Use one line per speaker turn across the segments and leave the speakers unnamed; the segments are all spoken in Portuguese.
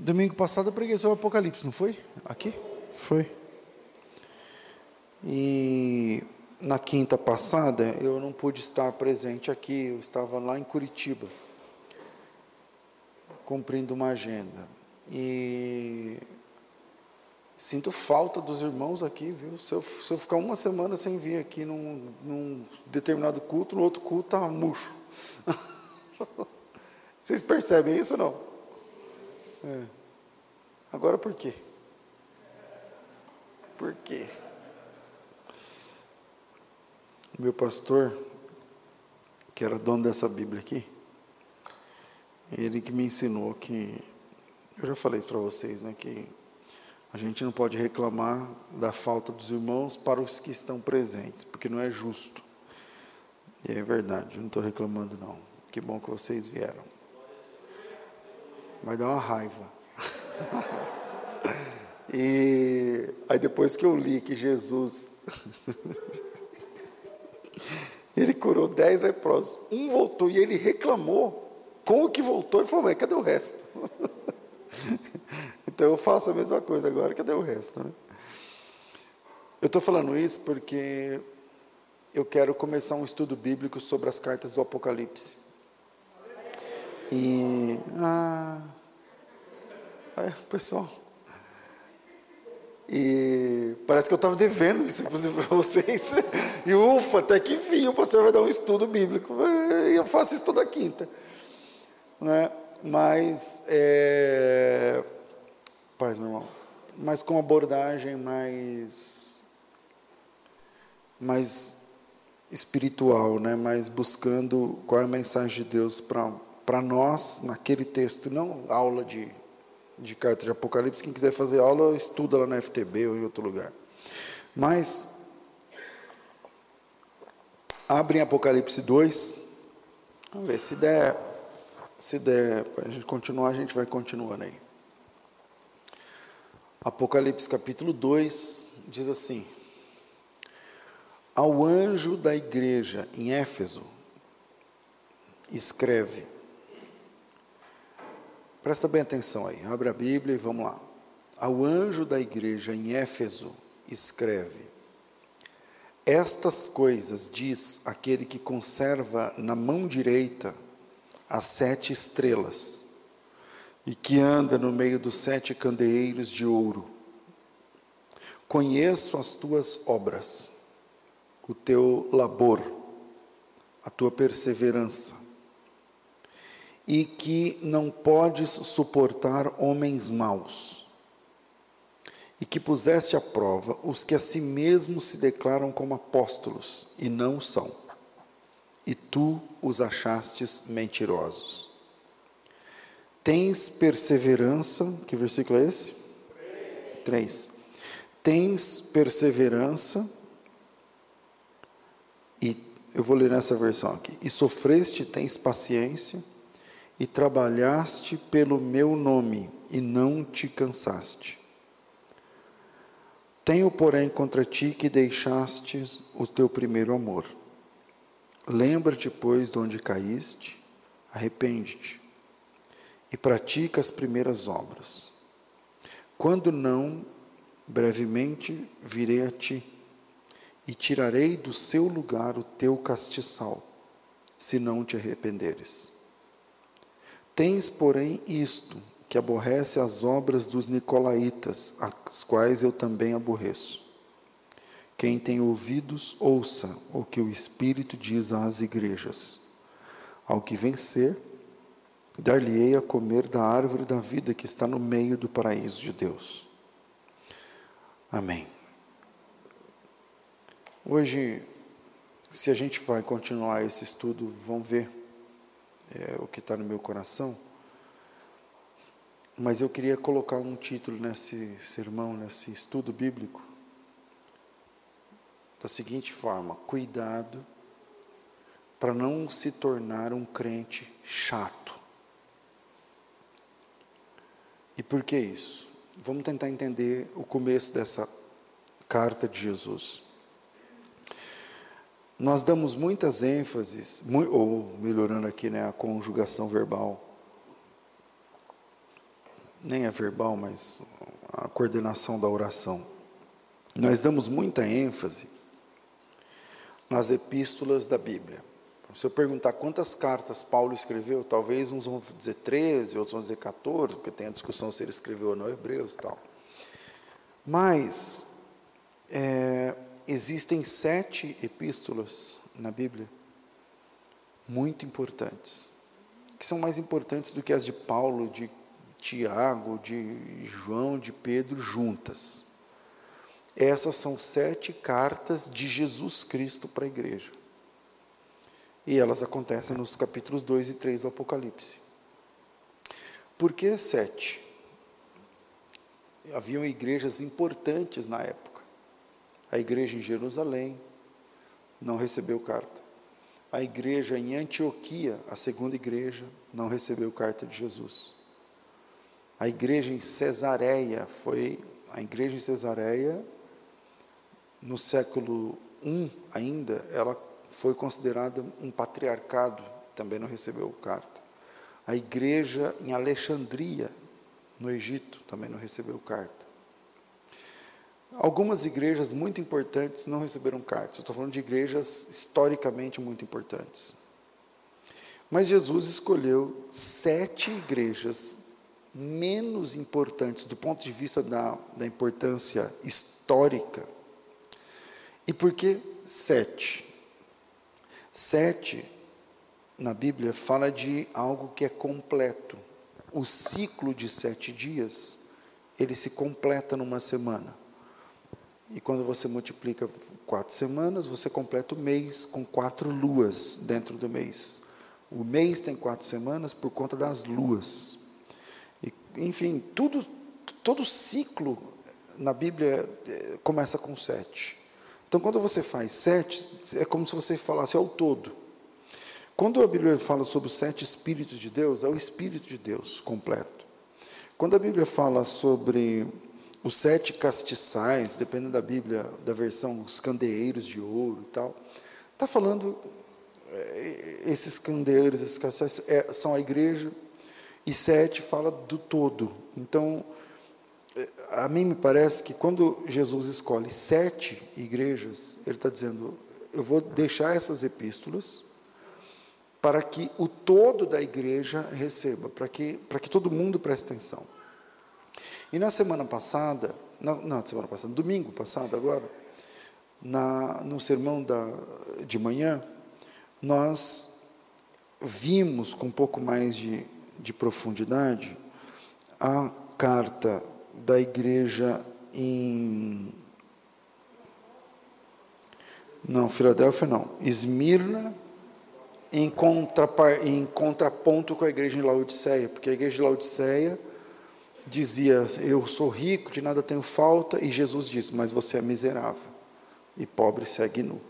Domingo passado eu preguei sobre Apocalipse, não foi? Aqui? Foi. E na quinta passada eu não pude estar presente aqui, eu estava lá em Curitiba, cumprindo uma agenda. E sinto falta dos irmãos aqui, viu? Se eu, se eu ficar uma semana sem vir aqui num, num determinado culto, no outro culto está murcho. Vocês percebem isso ou não? É. Agora por quê? Por quê? Meu pastor, que era dono dessa Bíblia aqui, ele que me ensinou que, eu já falei isso para vocês, né, que a gente não pode reclamar da falta dos irmãos para os que estão presentes, porque não é justo. E é verdade, eu não estou reclamando não. Que bom que vocês vieram. Vai dar uma raiva. E aí depois que eu li que Jesus ele curou dez leprosos, um voltou e ele reclamou com o que voltou, ele falou, mas cadê o resto? então eu faço a mesma coisa agora, cadê o resto? Né? Eu estou falando isso porque eu quero começar um estudo bíblico sobre as cartas do Apocalipse. E. Ah, é, pessoal. E parece que eu estava devendo isso, inclusive, para vocês. E ufa, até que enfim o pastor vai dar um estudo bíblico. E eu faço isso toda quinta. Né? Mas, é... paz, meu irmão, mas com abordagem mais, mais espiritual, né? mais buscando qual é a mensagem de Deus para nós naquele texto, não aula de de carta de Apocalipse. Quem quiser fazer aula, estuda lá na FTB ou em outro lugar. Mas, abre em Apocalipse 2. Vamos ver, se der, se der para a gente continuar, a gente vai continuando aí. Apocalipse capítulo 2 diz assim: Ao anjo da igreja em Éfeso, escreve, Presta bem atenção aí, abre a Bíblia e vamos lá. Ao anjo da igreja em Éfeso, escreve: Estas coisas diz aquele que conserva na mão direita as sete estrelas e que anda no meio dos sete candeeiros de ouro. Conheço as tuas obras, o teu labor, a tua perseverança e que não podes suportar homens maus, e que puseste à prova os que a si mesmos se declaram como apóstolos e não são, e tu os achastes mentirosos. Tens perseverança, que versículo é esse? Três. Tens perseverança, e eu vou ler nessa versão aqui, e sofreste, tens paciência, e trabalhaste pelo meu nome e não te cansaste. Tenho, porém, contra ti que deixaste o teu primeiro amor. Lembra-te, pois, de onde caíste, arrepende-te e pratica as primeiras obras. Quando não, brevemente virei a ti e tirarei do seu lugar o teu castiçal, se não te arrependeres. Tens, porém, isto, que aborrece as obras dos nicolaítas, as quais eu também aborreço. Quem tem ouvidos, ouça o que o Espírito diz às igrejas. Ao que vencer, dar-lhe-ei a comer da árvore da vida que está no meio do paraíso de Deus. Amém. Hoje, se a gente vai continuar esse estudo, vamos ver é o que está no meu coração. Mas eu queria colocar um título nesse sermão, nesse estudo bíblico, da seguinte forma: Cuidado para não se tornar um crente chato. E por que isso? Vamos tentar entender o começo dessa carta de Jesus. Nós damos muitas ênfases, ou melhorando aqui né, a conjugação verbal, nem é verbal, mas a coordenação da oração. Nós damos muita ênfase nas epístolas da Bíblia. Se eu perguntar quantas cartas Paulo escreveu, talvez uns vão dizer 13, outros vão dizer 14, porque tem a discussão se ele escreveu ou não Hebreus e tal. Mas é, existem sete epístolas na Bíblia muito importantes, que são mais importantes do que as de Paulo, de Tiago, de João, de Pedro juntas. Essas são sete cartas de Jesus Cristo para a igreja. E elas acontecem nos capítulos 2 e 3 do Apocalipse. Por que sete? Haviam igrejas importantes na época. A igreja em Jerusalém não recebeu carta. A igreja em Antioquia, a segunda igreja, não recebeu carta de Jesus. A igreja em Cesareia foi a igreja em Cesareia no século I ainda, ela foi considerada um patriarcado, também não recebeu carta. A igreja em Alexandria, no Egito, também não recebeu carta. Algumas igrejas muito importantes não receberam cartas. estou falando de igrejas historicamente muito importantes. Mas Jesus escolheu sete igrejas menos importantes do ponto de vista da, da importância histórica. E por que sete? Sete, na Bíblia, fala de algo que é completo. O ciclo de sete dias, ele se completa numa semana. E quando você multiplica quatro semanas, você completa o mês com quatro luas dentro do mês. O mês tem quatro semanas por conta das luas. E, enfim, tudo, todo ciclo na Bíblia eh, começa com sete. Então, quando você faz sete, é como se você falasse ao todo. Quando a Bíblia fala sobre os sete Espíritos de Deus, é o Espírito de Deus completo. Quando a Bíblia fala sobre os sete castiçais, dependendo da Bíblia, da versão, os candeeiros de ouro e tal, está falando, é, esses candeeiros, esses castiçais, é, são a igreja, e sete fala do todo. Então, a mim me parece que quando Jesus escolhe sete igrejas, ele está dizendo: eu vou deixar essas epístolas para que o todo da igreja receba, para que, para que todo mundo preste atenção. E na semana passada, não, não semana passada, domingo passado agora, na, no sermão da, de manhã, nós vimos com um pouco mais de, de profundidade a carta da igreja em. Não, Filadélfia não. Esmirna, em, contrapar, em contraponto com a igreja em Laodiceia, porque a igreja de Laodiceia dizia: Eu sou rico, de nada tenho falta, e Jesus disse: Mas você é miserável, e pobre segue nu.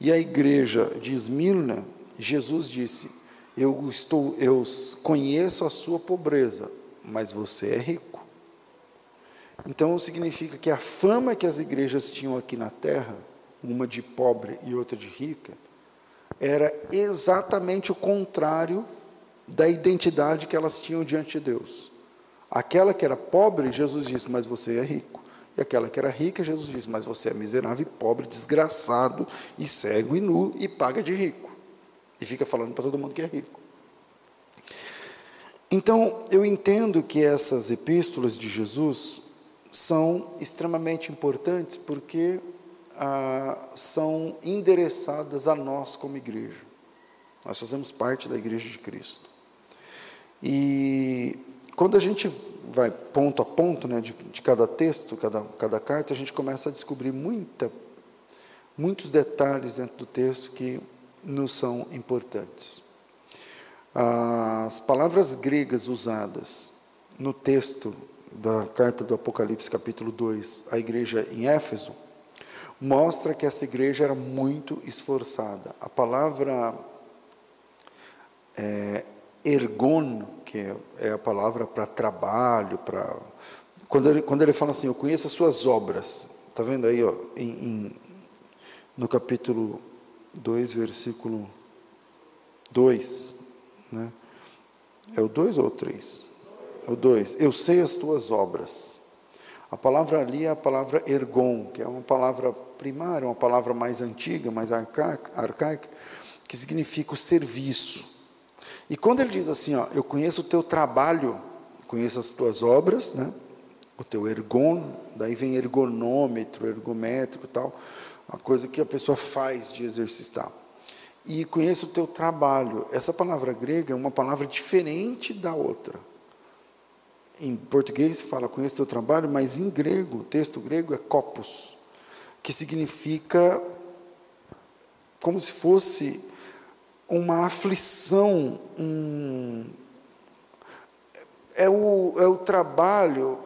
E a igreja de Esmirna, Jesus disse: Eu estou, eu conheço a sua pobreza, mas você é rico. Então significa que a fama que as igrejas tinham aqui na terra, uma de pobre e outra de rica, era exatamente o contrário da identidade que elas tinham diante de Deus. Aquela que era pobre, Jesus disse, mas você é rico. E aquela que era rica, Jesus disse, mas você é miserável pobre, desgraçado, e cego e nu, e paga de rico. E fica falando para todo mundo que é rico. Então, eu entendo que essas epístolas de Jesus são extremamente importantes porque ah, são endereçadas a nós como igreja. Nós fazemos parte da igreja de Cristo. E quando a gente vai ponto a ponto né, de, de cada texto, cada, cada carta, a gente começa a descobrir muita, muitos detalhes dentro do texto que nos são importantes. As palavras gregas usadas no texto da carta do Apocalipse, capítulo 2, à igreja em Éfeso, mostra que essa igreja era muito esforçada. A palavra é, ergon, que é, é a palavra para trabalho, para. Quando ele, quando ele fala assim, eu conheço as suas obras, está vendo aí, ó, em, em, no capítulo 2, versículo 2, né? É o 2 ou o 3? o 2, eu sei as tuas obras. A palavra ali é a palavra ergon, que é uma palavra primária, uma palavra mais antiga, mais arcaica, que significa o serviço. E quando ele diz assim, ó, eu conheço o teu trabalho, conheço as tuas obras, né? o teu ergon, daí vem ergonômetro, ergométrico tal, uma coisa que a pessoa faz de exercitar. E conheço o teu trabalho. Essa palavra grega é uma palavra diferente da outra. Em português se fala conheço o teu trabalho, mas em grego, o texto grego é copos, que significa como se fosse uma aflição, um, é, o, é o trabalho.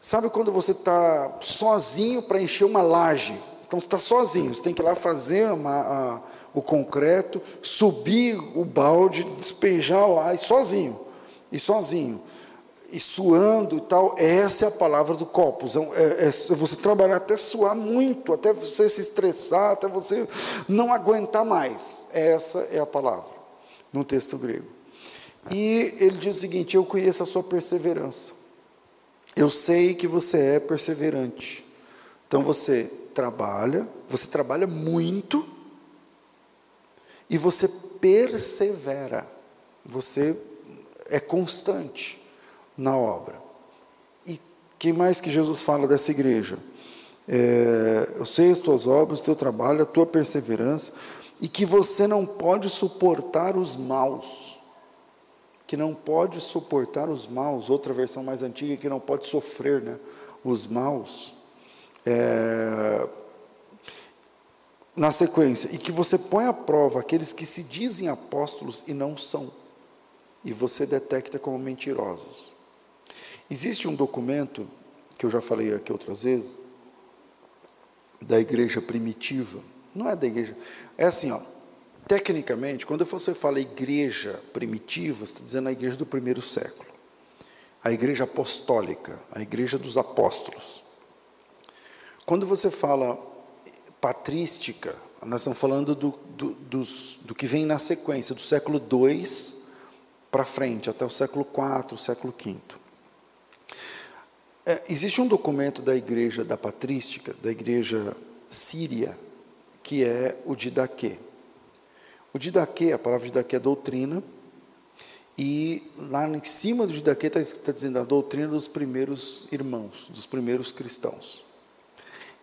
Sabe quando você está sozinho para encher uma laje? Então você está sozinho, você tem que ir lá fazer uma, a, o concreto, subir o balde, despejar lá, e sozinho, e sozinho, e suando e tal. Essa é a palavra do copos. É, é, é você trabalhar até suar muito, até você se estressar, até você não aguentar mais. Essa é a palavra no texto grego. E ele diz o seguinte: Eu conheço a sua perseverança. Eu sei que você é perseverante. Então você trabalha, você trabalha muito e você persevera. Você é constante na obra. E quem mais que Jesus fala dessa igreja? É, eu sei as tuas obras, o teu trabalho, a tua perseverança, e que você não pode suportar os maus. Que não pode suportar os maus. Outra versão mais antiga, que não pode sofrer né, os maus. É, na sequência, e que você põe à prova aqueles que se dizem apóstolos e não são, e você detecta como mentirosos. Existe um documento, que eu já falei aqui outras vezes, da igreja primitiva, não é da igreja, é assim, ó, tecnicamente, quando você fala igreja primitiva, você está dizendo a igreja do primeiro século, a igreja apostólica, a igreja dos apóstolos. Quando você fala patrística, nós estamos falando do, do, dos, do que vem na sequência, do século II para frente, até o século IV, século V. É, existe um documento da igreja da patrística, da igreja síria, que é o Didaquê. O Didaquê, a palavra Didaquê é doutrina, e lá em cima do Didaquê está tá dizendo a doutrina dos primeiros irmãos, dos primeiros cristãos.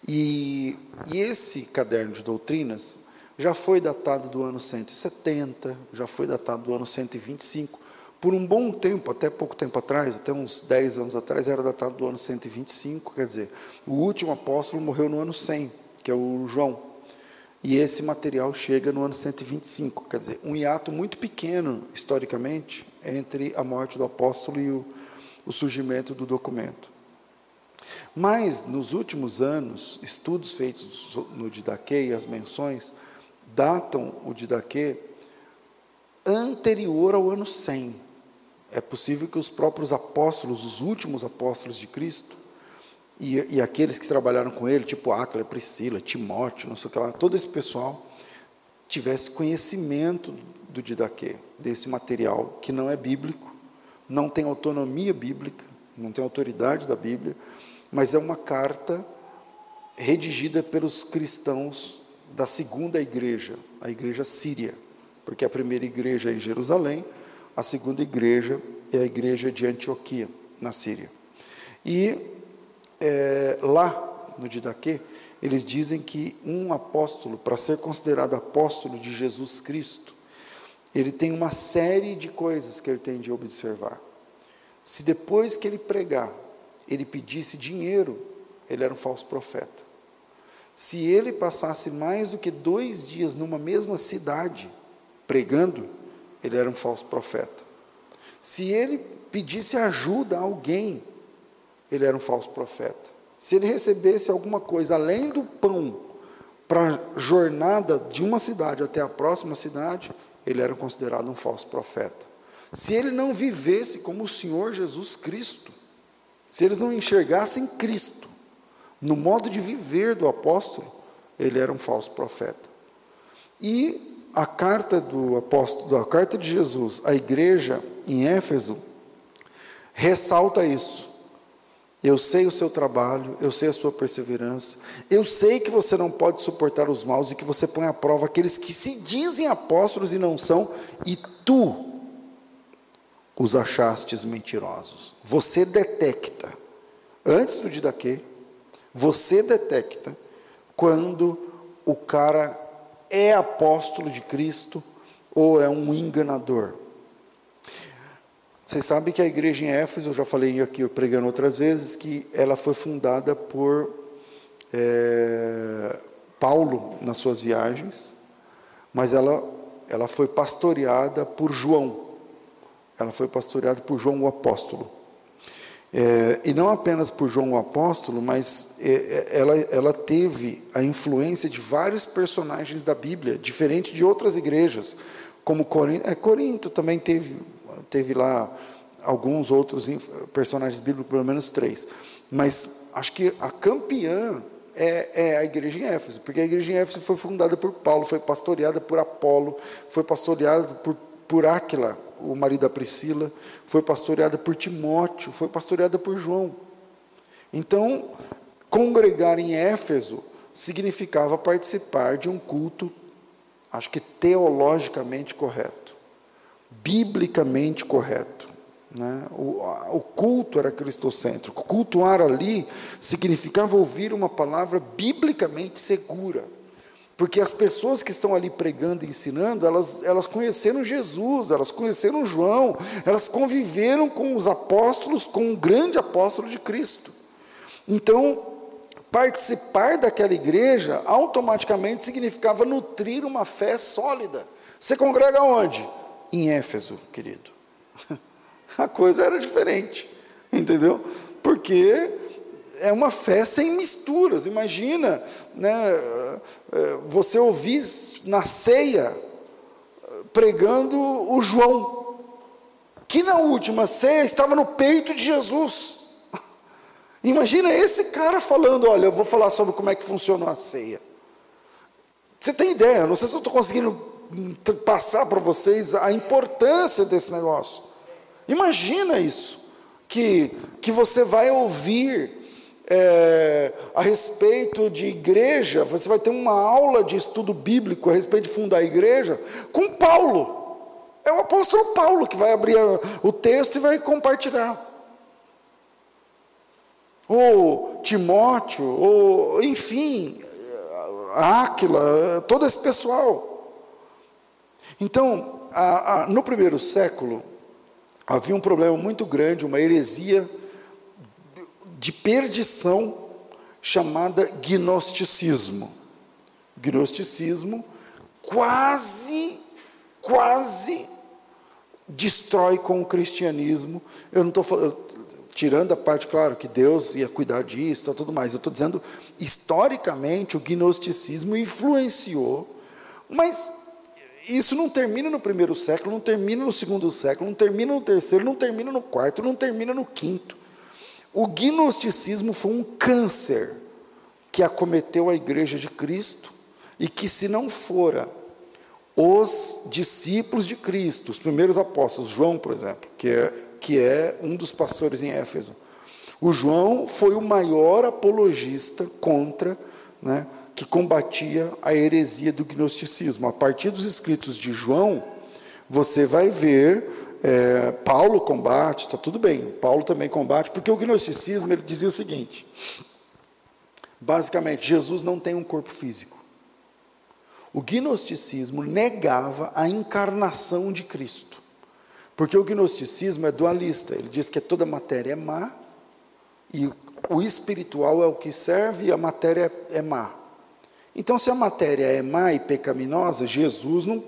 E, e esse caderno de doutrinas já foi datado do ano 170, já foi datado do ano 125, por um bom tempo, até pouco tempo atrás, até uns 10 anos atrás, era datado do ano 125, quer dizer, o último apóstolo morreu no ano 100, que é o João. E esse material chega no ano 125, quer dizer, um hiato muito pequeno, historicamente, entre a morte do apóstolo e o, o surgimento do documento. Mas, nos últimos anos, estudos feitos no Didaquê e as menções datam o Didaquê anterior ao ano 100. É possível que os próprios apóstolos, os últimos apóstolos de Cristo, e, e aqueles que trabalharam com ele, tipo Áquila, Priscila, Timóteo, não sei o que lá, todo esse pessoal, tivesse conhecimento do Didaquê, desse material que não é bíblico, não tem autonomia bíblica, não tem autoridade da Bíblia, mas é uma carta redigida pelos cristãos da segunda igreja, a igreja síria, porque a primeira igreja é em Jerusalém, a segunda igreja é a igreja de Antioquia, na Síria. E é, lá no Didaquê, eles dizem que um apóstolo, para ser considerado apóstolo de Jesus Cristo, ele tem uma série de coisas que ele tem de observar. Se depois que ele pregar, ele pedisse dinheiro, ele era um falso profeta. Se ele passasse mais do que dois dias numa mesma cidade pregando, ele era um falso profeta. Se ele pedisse ajuda a alguém, ele era um falso profeta. Se ele recebesse alguma coisa além do pão para jornada de uma cidade até a próxima cidade, ele era considerado um falso profeta. Se ele não vivesse como o Senhor Jesus Cristo, se eles não enxergassem Cristo no modo de viver do apóstolo, ele era um falso profeta. E a carta do apóstolo, a carta de Jesus à igreja em Éfeso, ressalta isso. Eu sei o seu trabalho, eu sei a sua perseverança, eu sei que você não pode suportar os maus e que você põe à prova aqueles que se dizem apóstolos e não são, e tu os achastes mentirosos. Você detecta, antes do Didaquê, você detecta quando o cara é apóstolo de Cristo ou é um enganador. Vocês sabem que a igreja em Éfeso, eu já falei aqui pregando outras vezes, que ela foi fundada por é, Paulo nas suas viagens, mas ela, ela foi pastoreada por João. Ela foi pastoreada por João o apóstolo. É, e não apenas por João o apóstolo, mas é, é ela, ela teve a influência de vários personagens da Bíblia, diferente de outras igrejas, como Corinto. É, Corinto também teve teve lá alguns outros personagens bíblicos, pelo menos três. Mas acho que a campeã é, é, a igreja em Éfeso, porque a igreja em Éfeso foi fundada por Paulo, foi pastoreada por Apolo, foi pastoreada por, por Áquila, o marido da Priscila, foi pastoreada por Timóteo, foi pastoreada por João. Então, congregar em Éfeso significava participar de um culto, acho que teologicamente correto biblicamente correto. Né? O, o, culto era cristocêntrico. Cultuar ali significava ouvir uma palavra biblicamente segura. Porque as pessoas que estão ali pregando e ensinando, elas, elas conheceram Jesus, elas conheceram João, elas conviveram com os apóstolos, com o grande apóstolo de Cristo. Então, participar daquela igreja automaticamente significava nutrir uma fé sólida. Você congrega onde? em Éfeso, querido. A coisa era diferente, entendeu? Porque é uma fé sem misturas. Imagina, né, eh, você ouvir na ceia pregando o João, que na última ceia estava no peito de Jesus. Imagina esse cara falando: Olha, eu vou falar sobre como é que funciona a ceia. Você tem ideia? Não sei se eu estou conseguindo passar para vocês a importância desse negócio. Imagina isso, que, que você vai ouvir é, a respeito de igreja, você vai ter uma aula de estudo bíblico a respeito de fundar a igreja com Paulo. É o apóstolo Paulo que vai abrir o texto e vai compartilhar. Ou Timóteo, ou enfim, Áquila, todo esse pessoal. Então, a, a, no primeiro século, havia um problema muito grande, uma heresia de perdição chamada gnosticismo. Gnosticismo quase, quase destrói com o cristianismo. Eu não estou falando, tirando a parte, claro, que Deus ia cuidar disso, tá, tudo mais. Eu estou dizendo, historicamente, o gnosticismo influenciou, mas isso não termina no primeiro século, não termina no segundo século, não termina no terceiro, não termina no quarto, não termina no quinto. O gnosticismo foi um câncer que acometeu a igreja de Cristo e que, se não fora os discípulos de Cristo, os primeiros apóstolos, João, por exemplo, que é, que é um dos pastores em Éfeso, o João foi o maior apologista contra né, que combatia a heresia do gnosticismo. A partir dos escritos de João, você vai ver é, Paulo combate, está tudo bem, Paulo também combate, porque o gnosticismo ele dizia o seguinte: basicamente, Jesus não tem um corpo físico. O gnosticismo negava a encarnação de Cristo, porque o gnosticismo é dualista, ele diz que toda matéria é má, e o espiritual é o que serve e a matéria é má. Então, se a matéria é má e pecaminosa, Jesus não.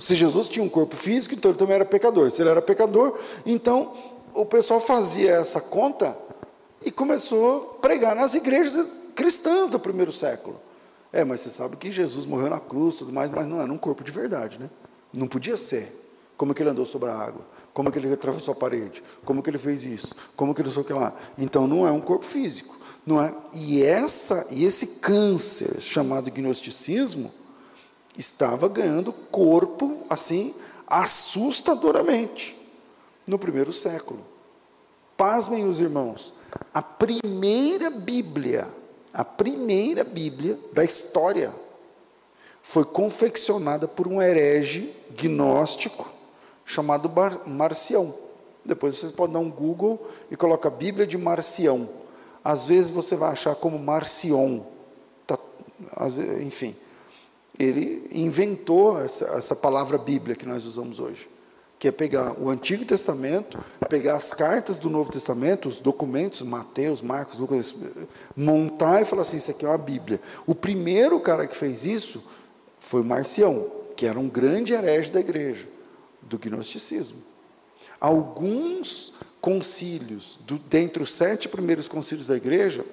Se Jesus tinha um corpo físico, então ele também era pecador. Se ele era pecador, então o pessoal fazia essa conta e começou a pregar nas igrejas cristãs do primeiro século. É, mas você sabe que Jesus morreu na cruz, tudo mais, mas não era um corpo de verdade, né? Não podia ser. Como que ele andou sobre a água? Como que ele atravessou a parede? Como que ele fez isso? Como que ele o que lá? Então não é um corpo físico. Não é? E, essa, e esse câncer chamado gnosticismo estava ganhando corpo assim assustadoramente no primeiro século. pasmem os irmãos, a primeira Bíblia, a primeira Bíblia da história, foi confeccionada por um herege gnóstico chamado Mar Marcião. Depois vocês podem dar um Google e colocar Bíblia de Marcião. Às vezes você vai achar como Marcion. Tá, enfim, ele inventou essa, essa palavra Bíblia que nós usamos hoje que é pegar o Antigo Testamento, pegar as cartas do Novo Testamento, os documentos, Mateus, Marcos, Lucas, montar e falar assim: isso aqui é uma Bíblia. O primeiro cara que fez isso foi Marcião, que era um grande herege da igreja, do gnosticismo. Alguns concílios, do, dentre os sete primeiros concílios da igreja,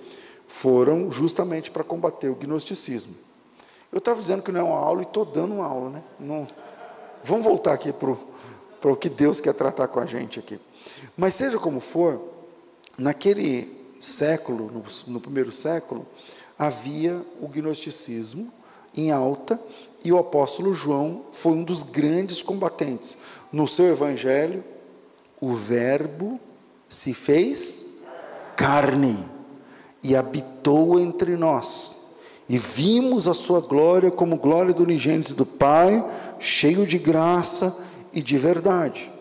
foram justamente para combater o gnosticismo. Eu estava dizendo que não é uma aula e estou dando uma aula, né? Não, vamos voltar aqui para o que Deus quer tratar com a gente aqui. Mas seja como for, naquele século, no, no primeiro século, havia o gnosticismo em alta e o apóstolo João foi um dos grandes combatentes. No seu evangelho, o Verbo se fez carne e habitou entre nós. E vimos a sua glória como glória do unigênito do Pai, cheio de graça e de verdade.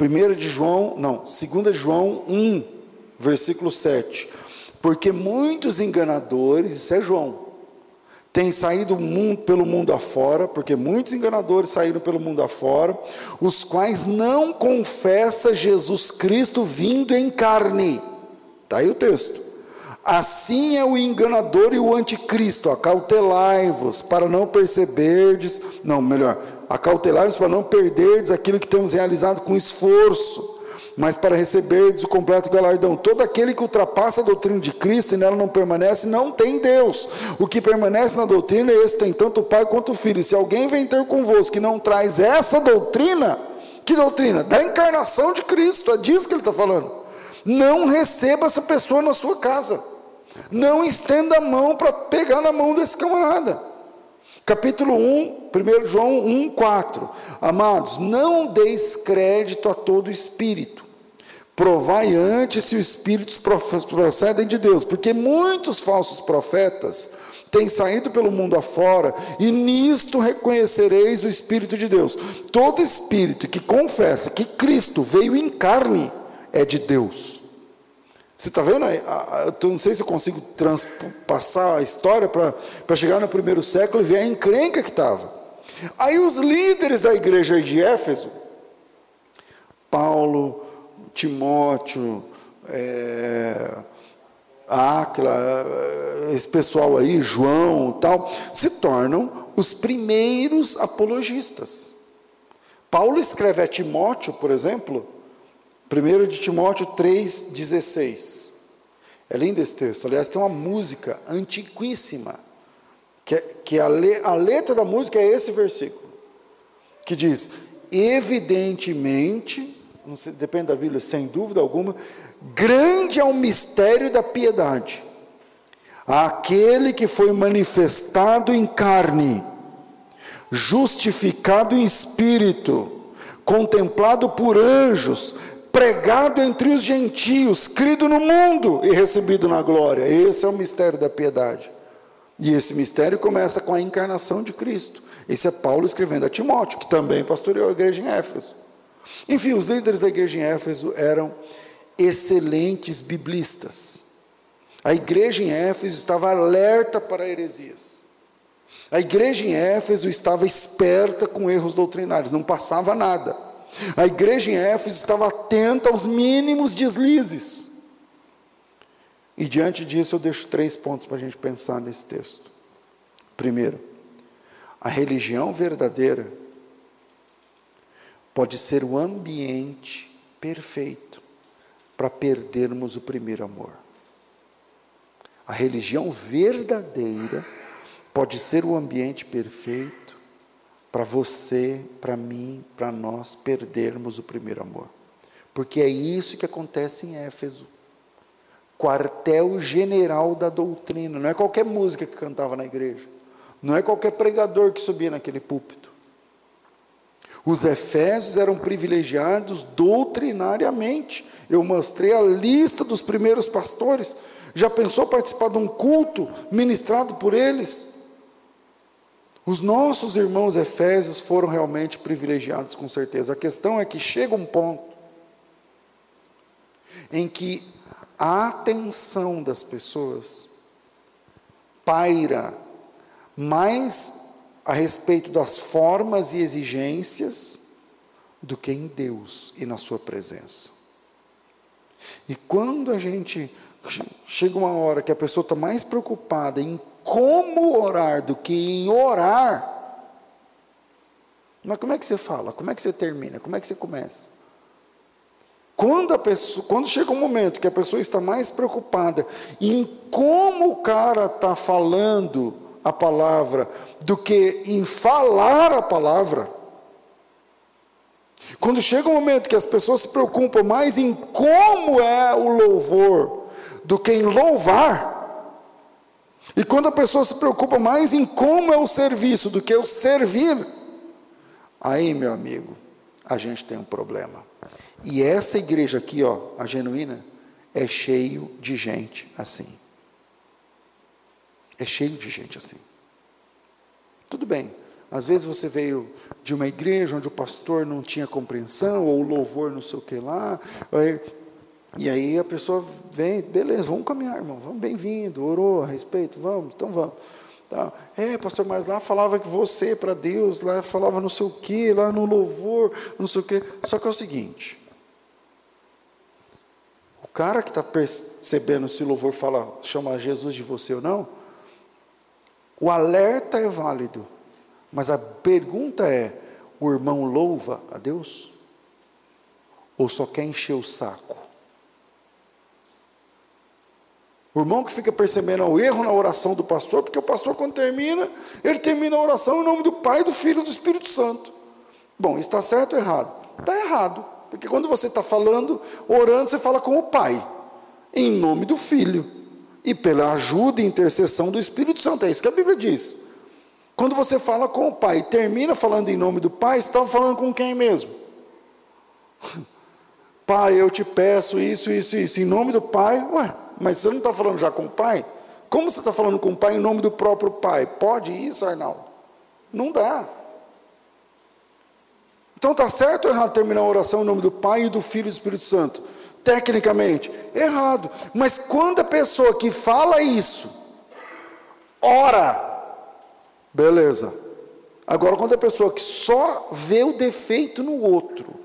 1 de João, não, 2 de João 1, versículo 7. Porque muitos enganadores, isso é João, têm saído mundo, pelo mundo afora, porque muitos enganadores saíram pelo mundo afora, os quais não confessam Jesus Cristo vindo em carne. Está aí o texto. Assim é o enganador e o anticristo, acautelai-vos, para não perceberdes, não, melhor, acautelai-vos para não perderdes aquilo que temos realizado com esforço, mas para receberdes o completo galardão. Todo aquele que ultrapassa a doutrina de Cristo e nela não permanece, não tem Deus. O que permanece na doutrina, esse tem tanto o Pai quanto o Filho. Se alguém vem ter convosco que não traz essa doutrina, que doutrina? Da encarnação de Cristo, é disso que ele está falando. Não receba essa pessoa na sua casa. Não estenda a mão para pegar na mão desse camarada. Capítulo 1, 1 João 1, 4. Amados, não deis crédito a todo espírito. Provai antes se os espíritos procedem de Deus, porque muitos falsos profetas têm saído pelo mundo afora, e nisto reconhecereis o Espírito de Deus. Todo espírito que confessa que Cristo veio em carne é de Deus. Você está vendo? Eu não sei se eu consigo transpassar a história para chegar no primeiro século e ver a encrenca que estava. Aí os líderes da igreja de Éfeso, Paulo, Timóteo, é, esse pessoal aí, João tal, se tornam os primeiros apologistas. Paulo escreve a Timóteo, por exemplo, 1 de Timóteo 3,16. É lindo esse texto. Aliás, tem uma música antiquíssima, que, é, que a, le, a letra da música é esse versículo, que diz: Evidentemente, sei, depende da Bíblia, sem dúvida alguma, grande é o mistério da piedade. Aquele que foi manifestado em carne, justificado em espírito, contemplado por anjos, pregado entre os gentios, crido no mundo e recebido na glória. Esse é o mistério da piedade. E esse mistério começa com a encarnação de Cristo. Esse é Paulo escrevendo a Timóteo, que também pastoreou a igreja em Éfeso. Enfim, os líderes da igreja em Éfeso eram excelentes biblistas. A igreja em Éfeso estava alerta para heresias. A igreja em Éfeso estava esperta com erros doutrinários, não passava nada. A igreja em Éfeso estava atenta aos mínimos deslizes. E diante disso eu deixo três pontos para a gente pensar nesse texto. Primeiro, a religião verdadeira pode ser o ambiente perfeito para perdermos o primeiro amor. A religião verdadeira pode ser o ambiente perfeito para você, para mim, para nós perdermos o primeiro amor. Porque é isso que acontece em Éfeso. Quartel-general da doutrina. Não é qualquer música que cantava na igreja. Não é qualquer pregador que subia naquele púlpito. Os efésios eram privilegiados doutrinariamente. Eu mostrei a lista dos primeiros pastores. Já pensou participar de um culto ministrado por eles? Os nossos irmãos efésios foram realmente privilegiados, com certeza. A questão é que chega um ponto em que a atenção das pessoas paira mais a respeito das formas e exigências do que em Deus e na Sua presença. E quando a gente chega uma hora que a pessoa está mais preocupada em como orar do que em orar, mas como é que você fala? Como é que você termina? Como é que você começa? Quando, a pessoa, quando chega um momento que a pessoa está mais preocupada em como o cara está falando a palavra do que em falar a palavra, quando chega um momento que as pessoas se preocupam mais em como é o louvor do que em louvar, e quando a pessoa se preocupa mais em como é o serviço do que o servir, aí, meu amigo, a gente tem um problema. E essa igreja aqui, ó, a genuína, é cheio de gente assim. É cheio de gente assim. Tudo bem. Às vezes você veio de uma igreja onde o pastor não tinha compreensão, ou o louvor não sei o que lá, e aí a pessoa vem, beleza, vamos caminhar, irmão, vamos bem-vindo, orou a respeito, vamos, então vamos. Tá. É, pastor, mas lá falava que você para Deus, lá falava não sei o que, lá no louvor, não sei o que. Só que é o seguinte: o cara que está percebendo se o louvor fala, chama Jesus de você ou não, o alerta é válido, mas a pergunta é: o irmão louva a Deus? Ou só quer encher o saco? O irmão que fica percebendo o erro na oração do pastor, porque o pastor, quando termina, ele termina a oração em nome do Pai, do Filho e do Espírito Santo. Bom, está certo ou errado? Está errado, porque quando você está falando, orando, você fala com o Pai, em nome do Filho, e pela ajuda e intercessão do Espírito Santo. É isso que a Bíblia diz. Quando você fala com o Pai e termina falando em nome do Pai, você está falando com quem mesmo? Pai, eu te peço isso, isso, isso, em nome do Pai, ué mas você não está falando já com o pai? Como você está falando com o pai em nome do próprio pai? Pode isso, Arnaldo? Não dá. Então está certo ou errado terminar a oração em nome do Pai e do Filho e do Espírito Santo? Tecnicamente, errado. Mas quando a pessoa que fala isso, ora, beleza. Agora, quando a pessoa que só vê o defeito no outro,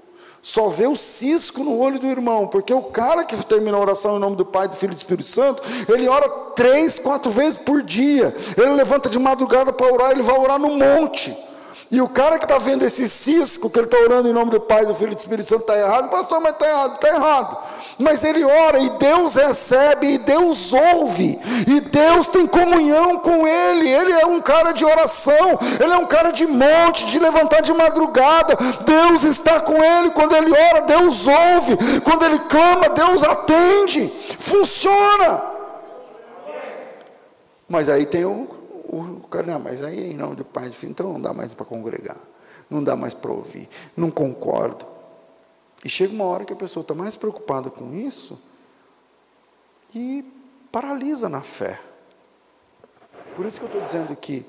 só vê o cisco no olho do irmão, porque o cara que termina a oração em nome do Pai, do Filho e do Espírito Santo, ele ora três, quatro vezes por dia. Ele levanta de madrugada para orar, ele vai orar no monte. E o cara que está vendo esse cisco, que ele está orando em nome do Pai, do Filho e do Espírito Santo, está errado, pastor, mas está errado, está errado mas ele ora e Deus recebe, e Deus ouve, e Deus tem comunhão com ele. Ele é um cara de oração, ele é um cara de monte, de levantar de madrugada. Deus está com ele. Quando ele ora, Deus ouve. Quando ele clama, Deus atende. Funciona. Mas aí tem o, o, cara, mas aí em nome do Pai e do Filho, então não dá mais para congregar, não dá mais para ouvir, não concordo. E chega uma hora que a pessoa está mais preocupada com isso e paralisa na fé. Por isso que eu estou dizendo que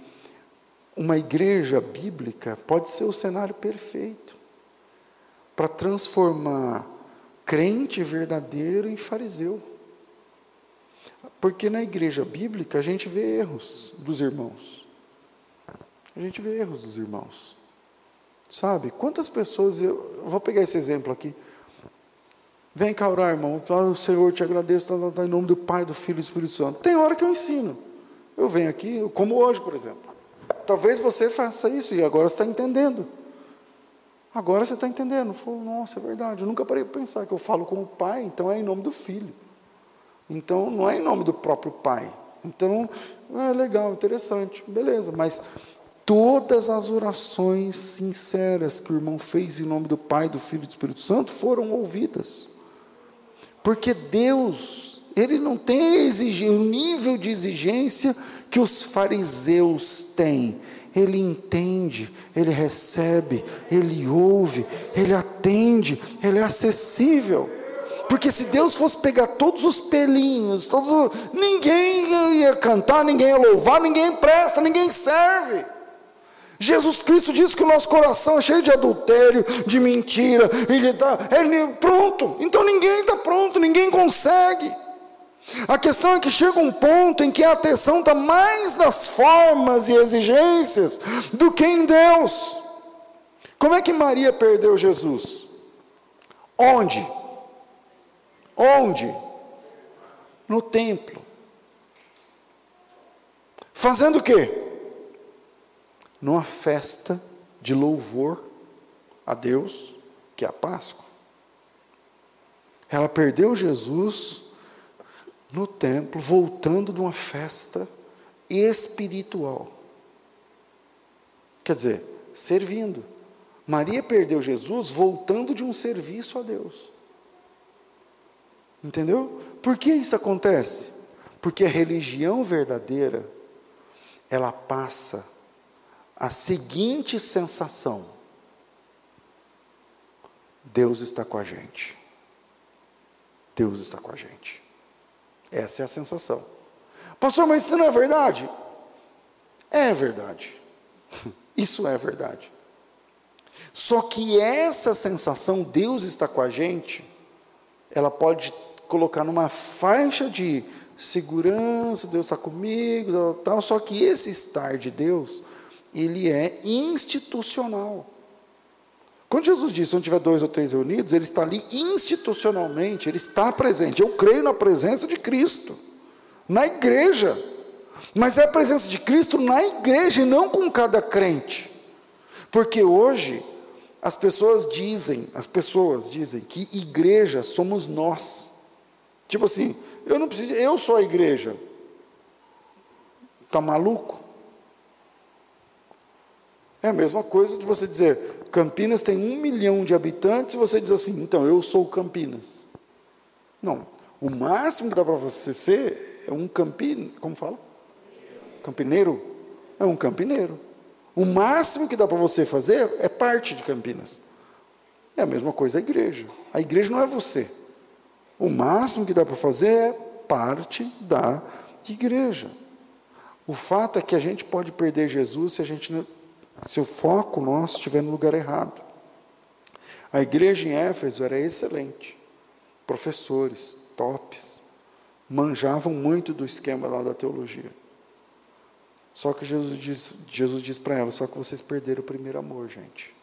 uma igreja bíblica pode ser o cenário perfeito para transformar crente verdadeiro em fariseu. Porque na igreja bíblica a gente vê erros dos irmãos. A gente vê erros dos irmãos. Sabe? Quantas pessoas, eu, eu vou pegar esse exemplo aqui. Vem cá orar, irmão. O Senhor, te agradeço tá, tá, tá, em nome do Pai, do Filho e do Espírito Santo. Tem hora que eu ensino. Eu venho aqui, como hoje, por exemplo. Talvez você faça isso e agora está entendendo. Agora você está entendendo. Falou, nossa, é verdade. Eu nunca parei para pensar que eu falo com o Pai, então é em nome do Filho. Então não é em nome do próprio Pai. Então, é legal, interessante, beleza, mas Todas as orações sinceras que o irmão fez em nome do Pai, do Filho e do Espírito Santo foram ouvidas. Porque Deus, Ele não tem o nível de exigência que os fariseus têm. ele entende, ele recebe, ele ouve, ele atende, ele é acessível. Porque se Deus fosse pegar todos os pelinhos, todos, ninguém ia cantar, ninguém ia louvar, ninguém presta, ninguém serve. Jesus Cristo diz que o nosso coração é cheio de adultério, de mentira, ele tá, ele, pronto. Então ninguém está pronto, ninguém consegue. A questão é que chega um ponto em que a atenção está mais nas formas e exigências do que em Deus. Como é que Maria perdeu Jesus? Onde? Onde? No templo. Fazendo o quê? Numa festa de louvor a Deus, que é a Páscoa. Ela perdeu Jesus no templo, voltando de uma festa espiritual. Quer dizer, servindo. Maria perdeu Jesus voltando de um serviço a Deus. Entendeu? Por que isso acontece? Porque a religião verdadeira, ela passa a seguinte sensação: Deus está com a gente. Deus está com a gente. Essa é a sensação. Pastor, mas isso não é verdade? É verdade. Isso é verdade. Só que essa sensação, Deus está com a gente, ela pode colocar numa faixa de segurança, Deus está comigo, tal, só que esse estar de Deus, ele é institucional. Quando Jesus disse, onde tiver dois ou três reunidos, ele está ali institucionalmente, ele está presente. Eu creio na presença de Cristo, na igreja. Mas é a presença de Cristo na igreja e não com cada crente. Porque hoje as pessoas dizem, as pessoas dizem que igreja somos nós. Tipo assim, eu não preciso, eu sou a igreja. Tá maluco? É a mesma coisa de você dizer, Campinas tem um milhão de habitantes e você diz assim, então eu sou Campinas. Não, o máximo que dá para você ser é um campino, como fala? Campineiro? É um campineiro. O máximo que dá para você fazer é parte de Campinas. É a mesma coisa a igreja. A igreja não é você. O máximo que dá para fazer é parte da igreja. O fato é que a gente pode perder Jesus se a gente se o foco nosso estiver no lugar errado. A igreja em Éfeso era excelente, professores, tops, manjavam muito do esquema lá da teologia. Só que Jesus diz, Jesus diz para ela: só que vocês perderam o primeiro amor, gente.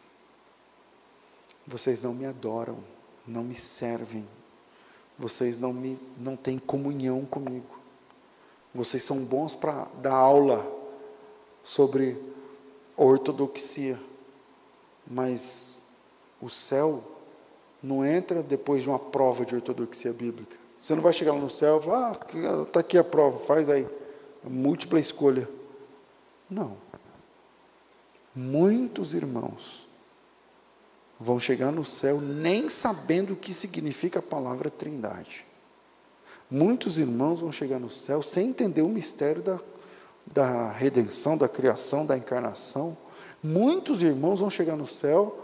Vocês não me adoram, não me servem, vocês não, me, não têm comunhão comigo. Vocês são bons para dar aula sobre ortodoxia. Mas o céu não entra depois de uma prova de ortodoxia bíblica. Você não vai chegar lá no céu e falar, ah, está aqui a prova, faz aí. Múltipla escolha. Não. Muitos irmãos vão chegar no céu nem sabendo o que significa a palavra trindade. Muitos irmãos vão chegar no céu sem entender o mistério da da redenção, da criação, da encarnação. Muitos irmãos vão chegar no céu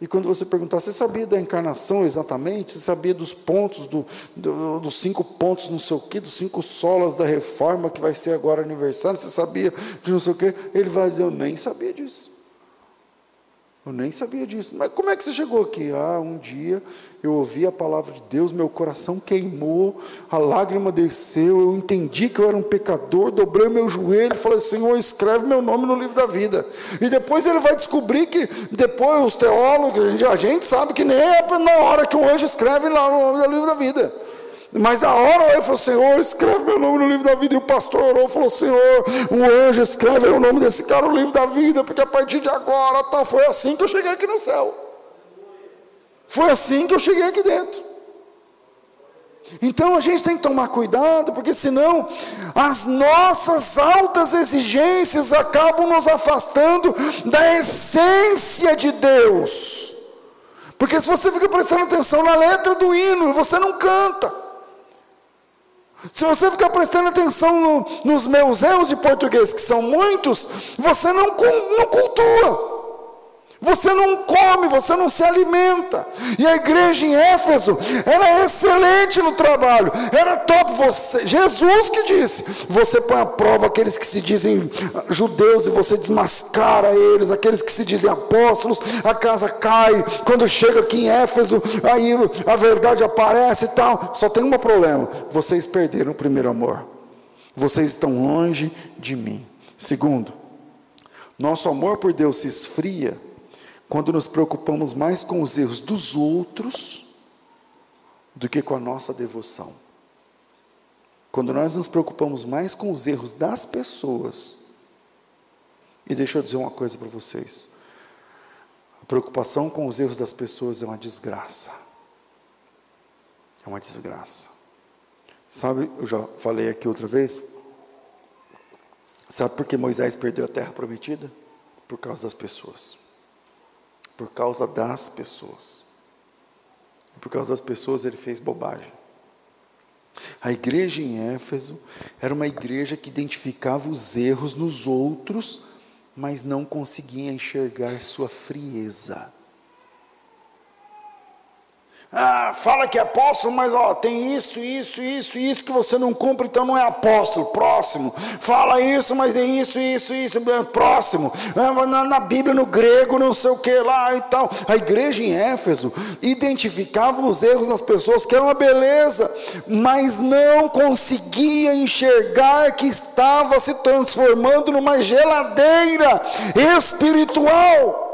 e quando você perguntar, você sabia da encarnação exatamente? Você sabia dos pontos, do, do, dos cinco pontos, não sei o quê, dos cinco solas da reforma que vai ser agora aniversário? Você sabia de não sei o quê? Ele vai dizer, eu nem sabia disso. Eu nem sabia disso. Mas como é que você chegou aqui? Ah, um dia eu ouvi a palavra de Deus, meu coração queimou, a lágrima desceu, eu entendi que eu era um pecador, dobrei meu joelho e falei: Senhor, escreve meu nome no livro da vida. E depois ele vai descobrir que, depois os teólogos, a gente, sabe que nem é na hora que o anjo escreve lá no nome do livro da vida. Mas a hora ele falou, Senhor, escreve meu nome no livro da vida. E o pastor orou e falou, Senhor, o anjo escreve o nome desse cara no livro da vida, porque a partir de agora, tá, foi assim que eu cheguei aqui no céu. Foi assim que eu cheguei aqui dentro. Então a gente tem que tomar cuidado, porque senão as nossas altas exigências acabam nos afastando da essência de Deus. Porque se você fica prestando atenção na letra do hino, você não canta. Se você ficar prestando atenção no, nos meus erros de português, que são muitos, você não, não cultua. Você não come, você não se alimenta. E a igreja em Éfeso era excelente no trabalho, era top. Você, Jesus que disse: você põe à prova aqueles que se dizem judeus e você desmascara eles, aqueles que se dizem apóstolos, a casa cai. Quando chega aqui em Éfeso, aí a verdade aparece e tal. Só tem um problema: vocês perderam o primeiro amor, vocês estão longe de mim. Segundo, nosso amor por Deus se esfria quando nos preocupamos mais com os erros dos outros do que com a nossa devoção. Quando nós nos preocupamos mais com os erros das pessoas, e deixa eu dizer uma coisa para vocês: a preocupação com os erros das pessoas é uma desgraça. É uma desgraça. Sabe, eu já falei aqui outra vez. Sabe por que Moisés perdeu a terra prometida? Por causa das pessoas por causa das pessoas. Por causa das pessoas ele fez bobagem. A igreja em Éfeso era uma igreja que identificava os erros nos outros, mas não conseguia enxergar sua frieza. Ah, fala que é apóstolo, mas ó, tem isso, isso, isso, isso que você não cumpre, então não é apóstolo. Próximo. Fala isso, mas é isso, isso, isso. É próximo. Ah, na, na Bíblia, no grego, não sei o que lá e tal. A igreja em Éfeso identificava os erros das pessoas, que era uma beleza, mas não conseguia enxergar que estava se transformando numa geladeira espiritual.